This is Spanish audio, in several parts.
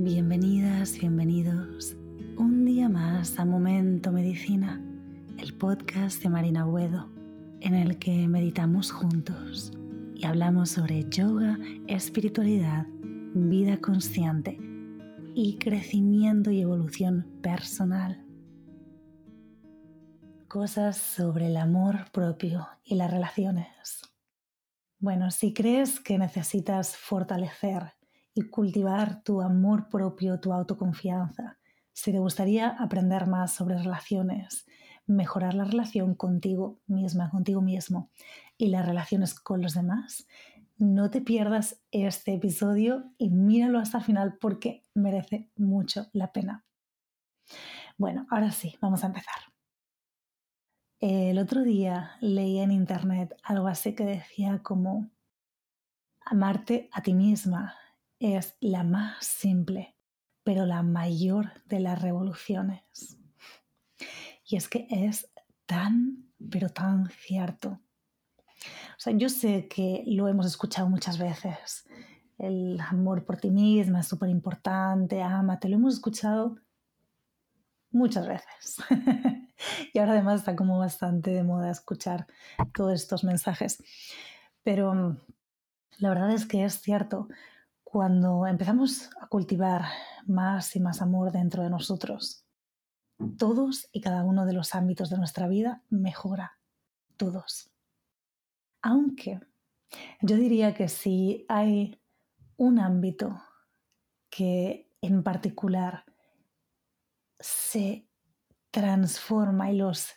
Bienvenidas, bienvenidos un día más a Momento Medicina, el podcast de Marina Buedo, en el que meditamos juntos y hablamos sobre yoga, espiritualidad, vida consciente y crecimiento y evolución personal. Cosas sobre el amor propio y las relaciones. Bueno, si crees que necesitas fortalecer y cultivar tu amor propio, tu autoconfianza. Si te gustaría aprender más sobre relaciones, mejorar la relación contigo misma, contigo mismo y las relaciones con los demás, no te pierdas este episodio y míralo hasta el final porque merece mucho la pena. Bueno, ahora sí, vamos a empezar. El otro día leí en internet algo así que decía como amarte a ti misma es la más simple, pero la mayor de las revoluciones. Y es que es tan, pero tan cierto. O sea, yo sé que lo hemos escuchado muchas veces. El amor por ti misma es súper importante, te lo hemos escuchado muchas veces. y ahora además está como bastante de moda escuchar todos estos mensajes. Pero mm, la verdad es que es cierto, cuando empezamos a cultivar más y más amor dentro de nosotros, todos y cada uno de los ámbitos de nuestra vida mejora. Todos. Aunque yo diría que si hay un ámbito que en particular se transforma y los,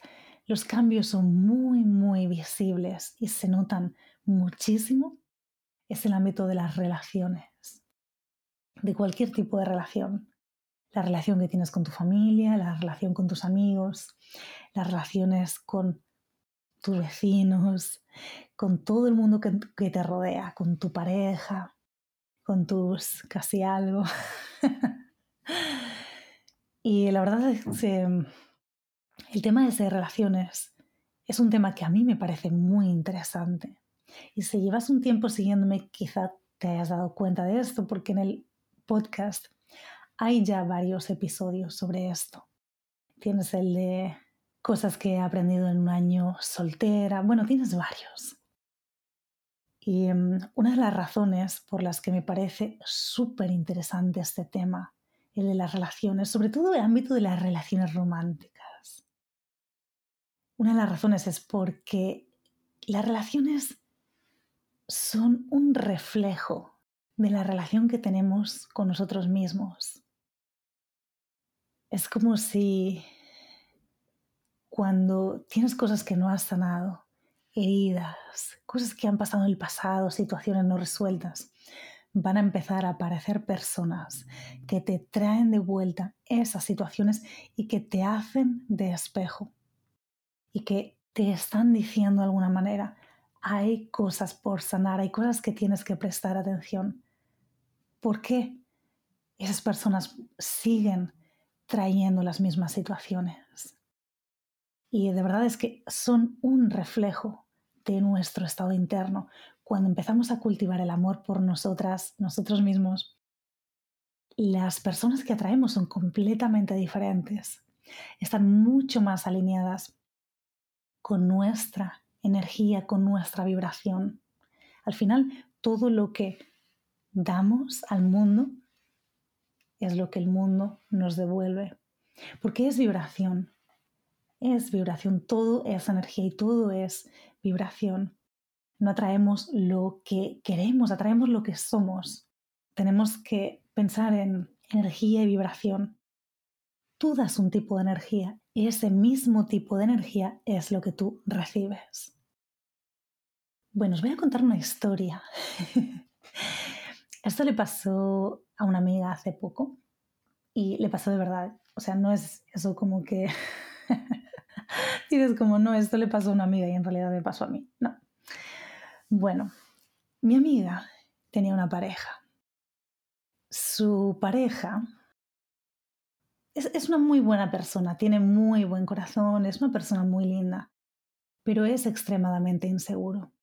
los cambios son muy, muy visibles y se notan muchísimo, es el ámbito de las relaciones de cualquier tipo de relación. La relación que tienes con tu familia, la relación con tus amigos, las relaciones con tus vecinos, con todo el mundo que, te rodea, con tu pareja, con tus casi algo. y la verdad es que el tema de relaciones es un tema que a mí me parece muy interesante. Y si llevas un tiempo siguiéndome, quizá te hayas dado cuenta de esto, porque en el podcast hay ya varios episodios sobre esto. Tienes el de cosas que he aprendido en un año soltera. Bueno, tienes varios. Y em, una de las razones por las que me parece súper interesante este tema, el de las relaciones, sobre todo el ámbito de las relaciones románticas. Una de las razones es porque las relaciones son un reflejo de la relación que tenemos con nosotros mismos. Es como si cuando tienes cosas que no has sanado, heridas, cosas que han pasado en el pasado, situaciones no resueltas, van a empezar a aparecer personas que te traen de vuelta esas situaciones y que te hacen de espejo y que te están diciendo de alguna manera, hay cosas por sanar, hay cosas que tienes que prestar atención. ¿Por qué esas personas siguen trayendo las mismas situaciones? Y de verdad es que son un reflejo de nuestro estado interno. Cuando empezamos a cultivar el amor por nosotras, nosotros mismos, las personas que atraemos son completamente diferentes. Están mucho más alineadas con nuestra energía, con nuestra vibración. Al final, todo lo que damos al mundo es lo que el mundo nos devuelve. Porque es vibración. Es vibración, todo es energía y todo es vibración. No atraemos lo que queremos, atraemos lo que somos. Tenemos que pensar en energía y vibración. Tú das un tipo de energía y ese mismo tipo de energía es lo que tú recibes. Bueno, os voy a contar una historia. Esto le pasó a una amiga hace poco y le pasó de verdad. O sea, no es eso como que dices como, no, esto le pasó a una amiga y en realidad me pasó a mí. No. Bueno, mi amiga tenía una pareja. Su pareja es, es, una muy buena persona, tiene muy buen corazón, es una persona muy linda, pero es extremadamente inseguro.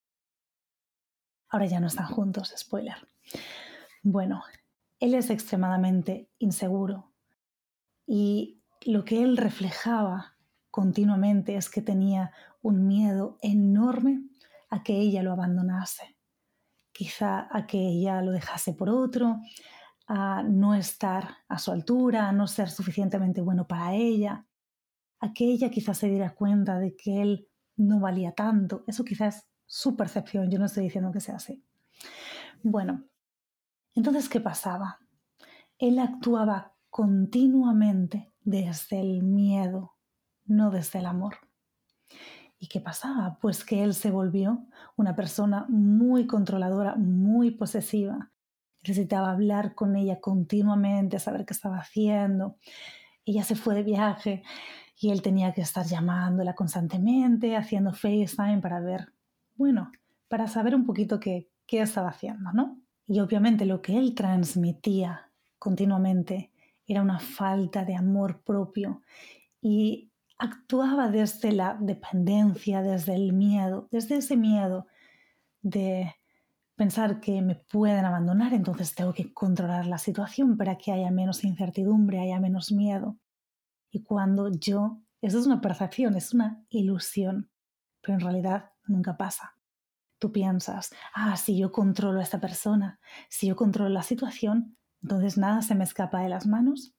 Ahora ya no están juntos, spoiler. Bueno, él es extremadamente inseguro y lo que él reflejaba continuamente es que tenía un miedo enorme a que ella lo abandonase, quizá a que ella lo dejase por otro, a no estar a su altura, a no ser suficientemente bueno para ella, a que ella quizás se diera cuenta de que él no valía tanto. Eso quizás es su percepción, yo no estoy diciendo que sea así. Bueno, entonces, ¿qué pasaba? Él actuaba continuamente desde el miedo, no desde el amor. ¿Y qué pasaba? Pues que él se volvió una persona muy controladora, muy posesiva. Necesitaba hablar con ella continuamente, saber qué estaba haciendo. Ella se fue de viaje y él tenía que estar llamándola constantemente, haciendo FaceTime para ver, bueno, para saber un poquito qué, qué estaba haciendo, ¿no? Y obviamente lo que él transmitía continuamente era una falta de amor propio y actuaba desde la dependencia, desde el miedo, desde ese miedo de pensar que me pueden abandonar, entonces tengo que controlar la situación para que haya menos incertidumbre, haya menos miedo. Y cuando yo, eso es una percepción, es una ilusión, pero en realidad nunca pasa. Tú piensas, ah, si yo controlo a esta persona, si yo controlo la situación, entonces nada se me escapa de las manos,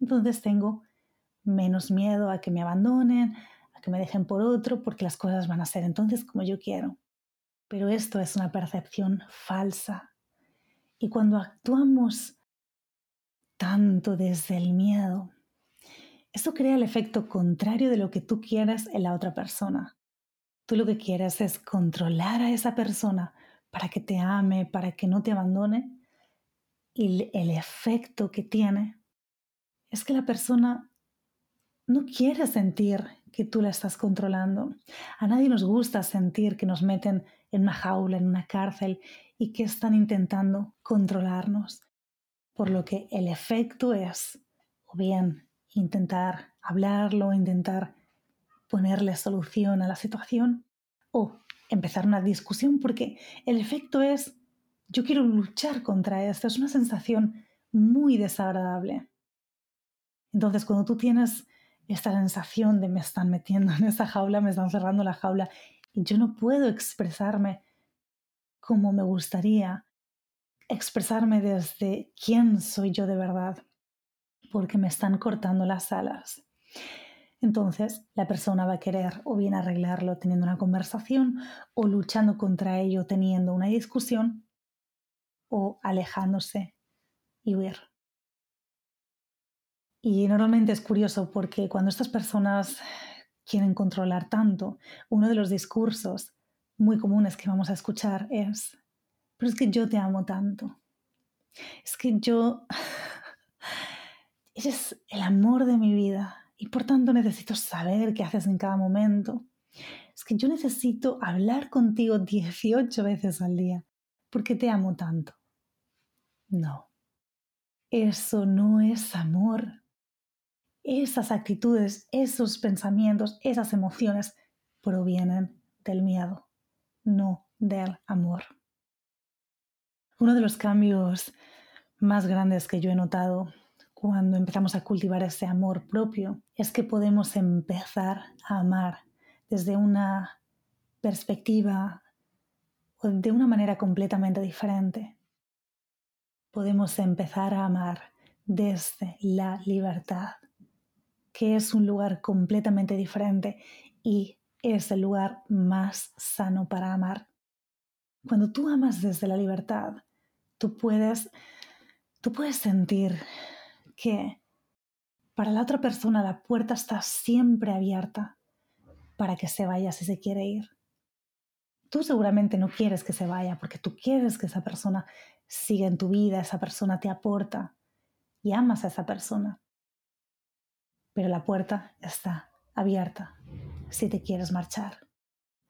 entonces tengo menos miedo a que me abandonen, a que me dejen por otro, porque las cosas van a ser entonces como yo quiero. Pero esto es una percepción falsa. Y cuando actuamos tanto desde el miedo, esto crea el efecto contrario de lo que tú quieres en la otra persona. Tú lo que quieres es controlar a esa persona para que te ame, para que no te abandone. Y el efecto que tiene es que la persona no quiere sentir que tú la estás controlando. A nadie nos gusta sentir que nos meten en una jaula, en una cárcel y que están intentando controlarnos. Por lo que el efecto es, o bien, intentar hablarlo, intentar ponerle solución a la situación, o empezar una discusión, porque el efecto es, yo quiero luchar contra esto. Es una sensación muy desagradable. Entonces, cuando tú tienes esta sensación de me están metiendo en esa jaula, me están cerrando la jaula yo no puedo expresarme como me gustaría, expresarme desde quién soy yo de verdad, porque me están cortando las alas. Entonces, la persona va a querer o bien arreglarlo teniendo una conversación, o luchando contra ello teniendo una discusión, o alejándose y huir. Y normalmente es curioso porque cuando estas personas quieren controlar tanto, uno de los discursos muy comunes que vamos a escuchar es, pero es que yo te amo tanto. Es que yo, eres el amor de mi vida y por tanto necesito saber qué haces en cada momento. Es que yo necesito hablar contigo 18 veces al día porque te amo tanto. No, eso no es amor esas actitudes, esos pensamientos, esas emociones provienen del miedo, no del amor. Uno de los cambios más grandes que yo he notado cuando empezamos a cultivar ese amor propio es que podemos empezar a amar desde una perspectiva o de una manera completamente diferente. Podemos empezar a amar desde la libertad que es un lugar completamente diferente y es el lugar más sano para amar. Cuando tú amas desde la libertad, tú puedes, tú puedes sentir que para la otra persona la puerta está siempre abierta para que se vaya si se quiere ir. Tú seguramente no quieres que se vaya porque tú quieres que esa persona siga en tu vida, esa persona te aporta y amas a esa persona pero la puerta está abierta si te quieres marchar.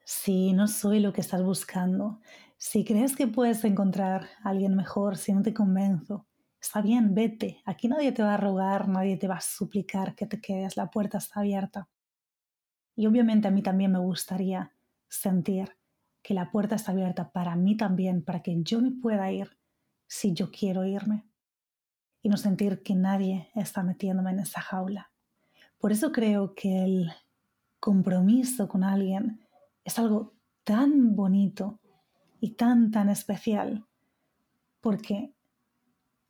Si no soy lo que estás buscando, si crees que puedes encontrar a alguien mejor, si no te convenzo, está bien, vete. Aquí nadie te va a rogar, nadie te va a suplicar que te quedes, la puerta está abierta. Y obviamente a mí también me gustaría sentir que la puerta está abierta para mí también, para que yo me pueda ir si yo quiero irme. y no sentir que nadie está metiéndome en esa jaula. Por eso creo que el compromiso con alguien es algo tan bonito y tan, tan especial, porque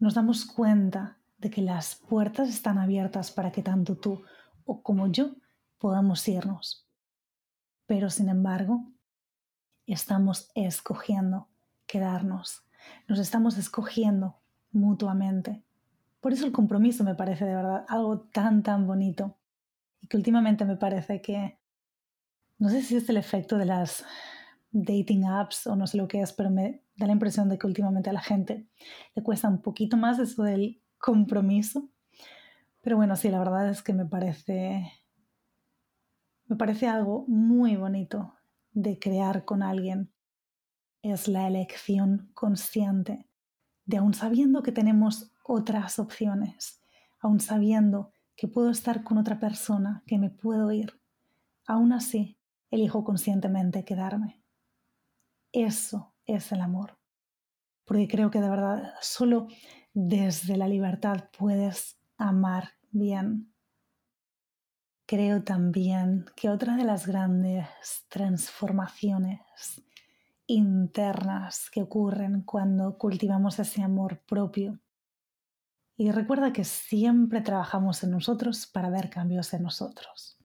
nos damos cuenta de que las puertas están abiertas para que tanto tú o como yo podamos irnos. Pero sin embargo, estamos escogiendo quedarnos. Nos estamos escogiendo mutuamente. Por eso el compromiso me parece de verdad algo tan, tan bonito. Que últimamente me parece que, no sé si es el efecto de las dating apps o no sé lo que es, pero me da la impresión de que últimamente a la gente le cuesta un poquito más eso del compromiso. Pero bueno, sí, la verdad es que me parece, me parece algo muy bonito de crear con alguien. Es la elección consciente de aún sabiendo que tenemos otras opciones, aún sabiendo que puedo estar con otra persona, que me puedo ir, aún así elijo conscientemente quedarme. Eso es el amor. Porque creo que de verdad solo desde la libertad puedes amar bien. Creo también que otra de las grandes transformaciones internas que ocurren cuando cultivamos ese amor propio. Y recuerda que siempre trabajamos en nosotros para ver cambios en nosotros.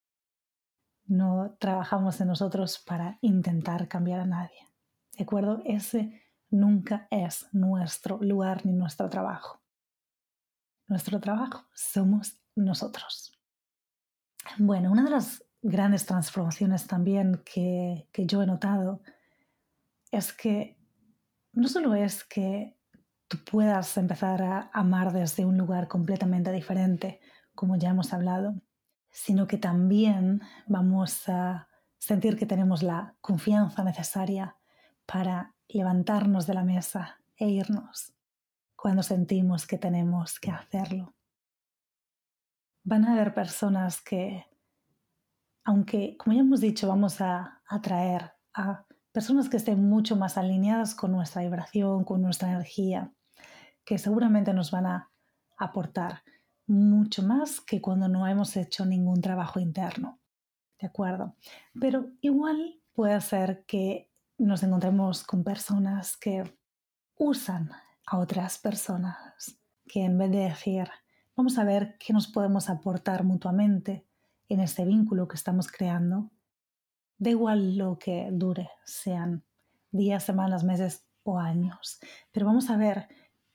No trabajamos en nosotros para intentar cambiar a nadie. ¿De acuerdo? Ese nunca es nuestro lugar ni nuestro trabajo. Nuestro trabajo somos nosotros. Bueno, una de las grandes transformaciones también que, que yo he notado es que no solo es que tú puedas empezar a amar desde un lugar completamente diferente, como ya hemos hablado, sino que también vamos a sentir que tenemos la confianza necesaria para levantarnos de la mesa e irnos cuando sentimos que tenemos que hacerlo. Van a haber personas que, aunque, como ya hemos dicho, vamos a atraer a personas que estén mucho más alineadas con nuestra vibración, con nuestra energía, que seguramente nos van a aportar mucho más que cuando no hemos hecho ningún trabajo interno. ¿De acuerdo? Pero igual puede ser que nos encontremos con personas que usan a otras personas, que en vez de decir, vamos a ver qué nos podemos aportar mutuamente en este vínculo que estamos creando, da igual lo que dure, sean días, semanas, meses o años, pero vamos a ver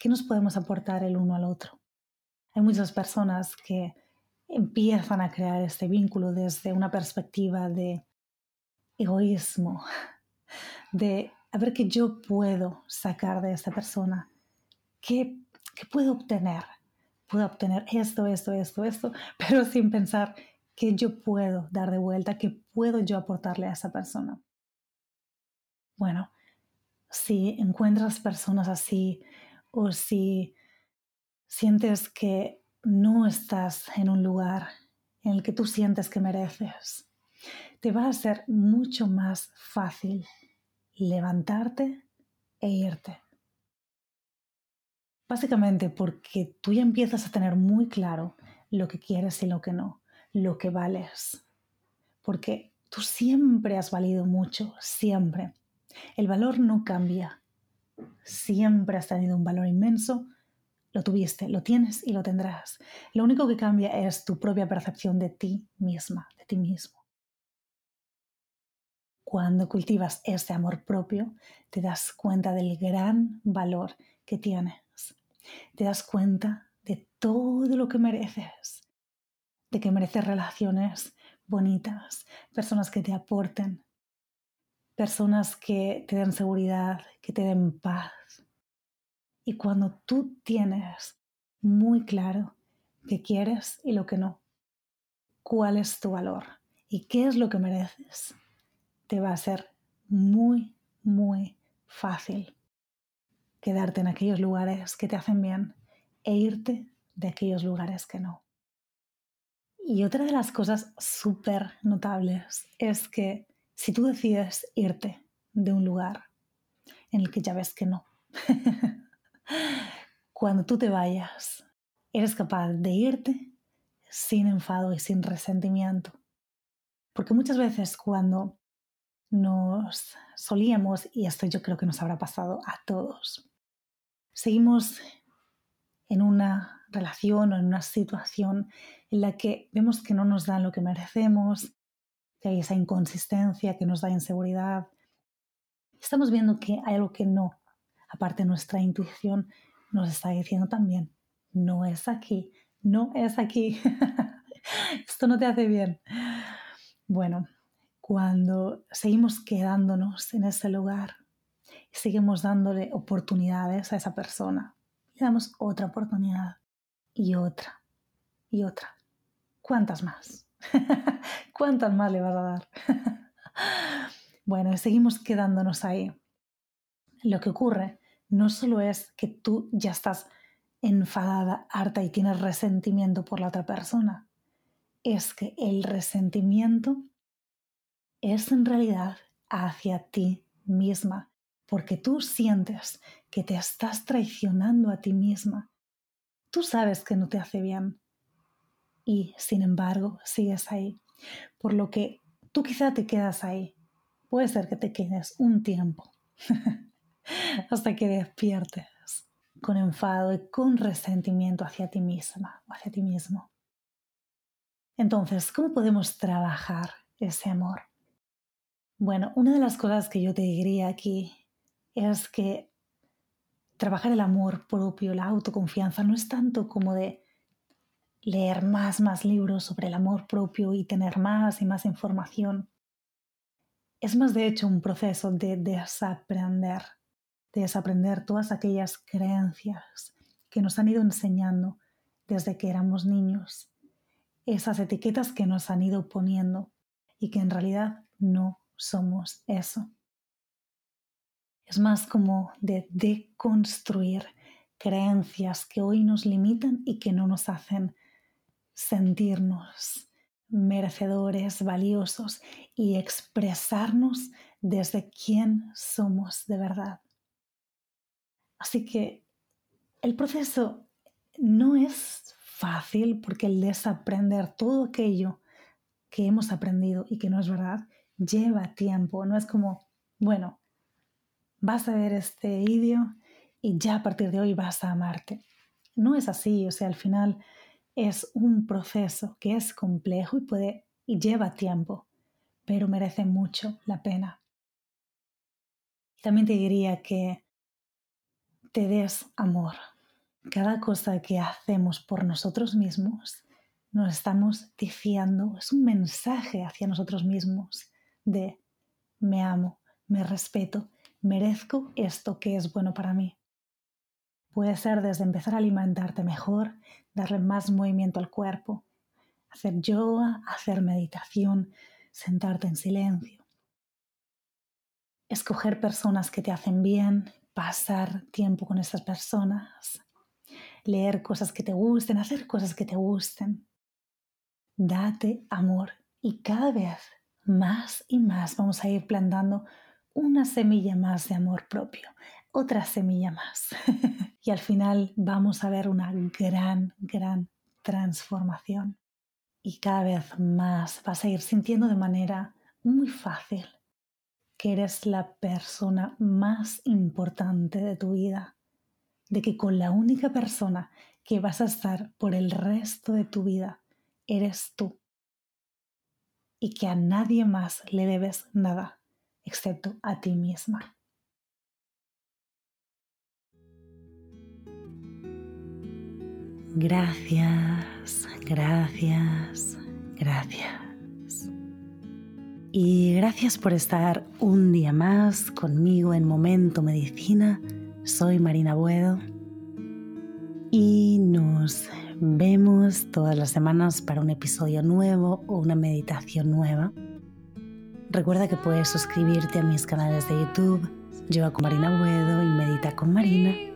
qué nos podemos aportar el uno al otro. Hay muchas personas que empiezan a crear este vínculo desde una perspectiva de egoísmo, de a ver qué yo puedo sacar de esta persona, qué, qué puedo obtener. Puedo obtener esto, esto, esto, esto, pero sin pensar qué yo puedo dar de vuelta, qué puedo yo aportarle a esa persona. Bueno, si encuentras personas así o si sientes que no estás en un lugar en el que tú sientes que mereces, te va a ser mucho más fácil levantarte e irte. Básicamente porque tú ya empiezas a tener muy claro lo que quieres y lo que no, lo que vales. Porque tú siempre has valido mucho, siempre. El valor no cambia. Siempre has tenido un valor inmenso, lo tuviste, lo tienes y lo tendrás. Lo único que cambia es tu propia percepción de ti misma, de ti mismo. Cuando cultivas ese amor propio, te das cuenta del gran valor que tienes. Te das cuenta de todo lo que mereces, de que mereces relaciones bonitas, personas que te aporten, personas que te den seguridad, que te den paz. Y cuando tú tienes muy claro qué quieres y lo que no, cuál es tu valor y qué es lo que mereces, te va a ser muy, muy fácil quedarte en aquellos lugares que te hacen bien e irte de aquellos lugares que no. Y otra de las cosas súper notables es que si tú decides irte de un lugar en el que ya ves que no, cuando tú te vayas, eres capaz de irte sin enfado y sin resentimiento. Porque muchas veces cuando nos solíamos, y esto yo creo que nos habrá pasado a todos, seguimos en una relación o en una situación en la que vemos que no nos dan lo que merecemos, que hay esa inconsistencia que nos da inseguridad. Estamos viendo que hay algo que no, aparte nuestra intuición nos está diciendo también, no es aquí, no es aquí, esto no te hace bien. Bueno, cuando seguimos quedándonos en ese lugar seguimos dándole oportunidades a esa persona, le damos otra oportunidad y otra y otra. ¿Cuántas más? ¿Cuántas más le vas a dar? bueno, seguimos quedándonos ahí. Lo que ocurre no solo es que tú ya estás enfadada, harta y tienes resentimiento por la otra persona, es que el resentimiento es en realidad hacia ti misma, porque tú sientes que te estás traicionando a ti misma. Tú sabes que no te hace bien y, sin embargo, sigues ahí. Por lo que tú quizá te quedas ahí. Puede ser que te quedes un tiempo hasta que despiertes con enfado y con resentimiento hacia ti misma o hacia ti mismo. Entonces, ¿cómo podemos trabajar ese amor? Bueno, una de las cosas que yo te diría aquí es que trabajar el amor propio, la autoconfianza, no es tanto como de leer más, más libros sobre el amor propio y tener más y más información. Es más de hecho un proceso de desaprender, de desaprender todas aquellas creencias que nos han ido enseñando desde que éramos niños, esas etiquetas que nos han ido poniendo y que en realidad no somos eso. Es más como de deconstruir creencias que hoy nos limitan y que no nos hacen sentirnos merecedores, valiosos y expresarnos desde quién somos de verdad. Así que el proceso no es fácil porque el desaprender todo aquello que hemos aprendido y que no es verdad lleva tiempo, no es como, bueno, vas a ver este vídeo y ya a partir de hoy vas a amarte. No es así, o sea, al final es un proceso que es complejo y puede y lleva tiempo, pero merece mucho la pena. También te diría que te des amor. Cada cosa que hacemos por nosotros mismos nos estamos diciendo, es un mensaje hacia nosotros mismos de me amo, me respeto, merezco esto que es bueno para mí. Puede ser desde empezar a alimentarte mejor, darle más movimiento al cuerpo, hacer yoga, hacer meditación, sentarte en silencio. Escoger personas que te hacen bien, pasar tiempo con esas personas, leer cosas que te gusten, hacer cosas que te gusten. Date amor y cada vez más y más vamos a ir plantando una semilla más de amor propio, otra semilla más. y al final vamos a ver una gran, gran transformación. Y cada vez más vas a ir sintiendo de manera muy fácil que eres la persona más importante de tu vida, de que con la única persona que vas a estar por el resto de tu vida eres tú y que a nadie más le debes nada excepto a ti misma. Gracias, gracias, gracias. Y gracias por estar un día más conmigo en Momento Medicina. Soy Marina Buedo y nos vemos todas las semanas para un episodio nuevo o una meditación nueva. Recuerda que puedes suscribirte a mis canales de YouTube, Yoga con Marina Buedo y Medita con Marina.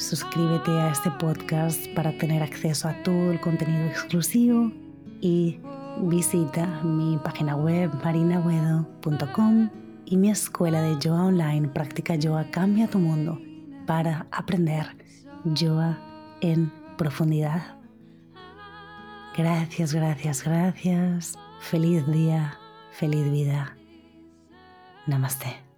Suscríbete a este podcast para tener acceso a todo el contenido exclusivo y visita mi página web marinabuedo.com y mi escuela de yoga online Práctica Yoga Cambia tu Mundo para aprender yoga en profundidad. Gracias, gracias, gracias. Feliz día, feliz vida. Namaste.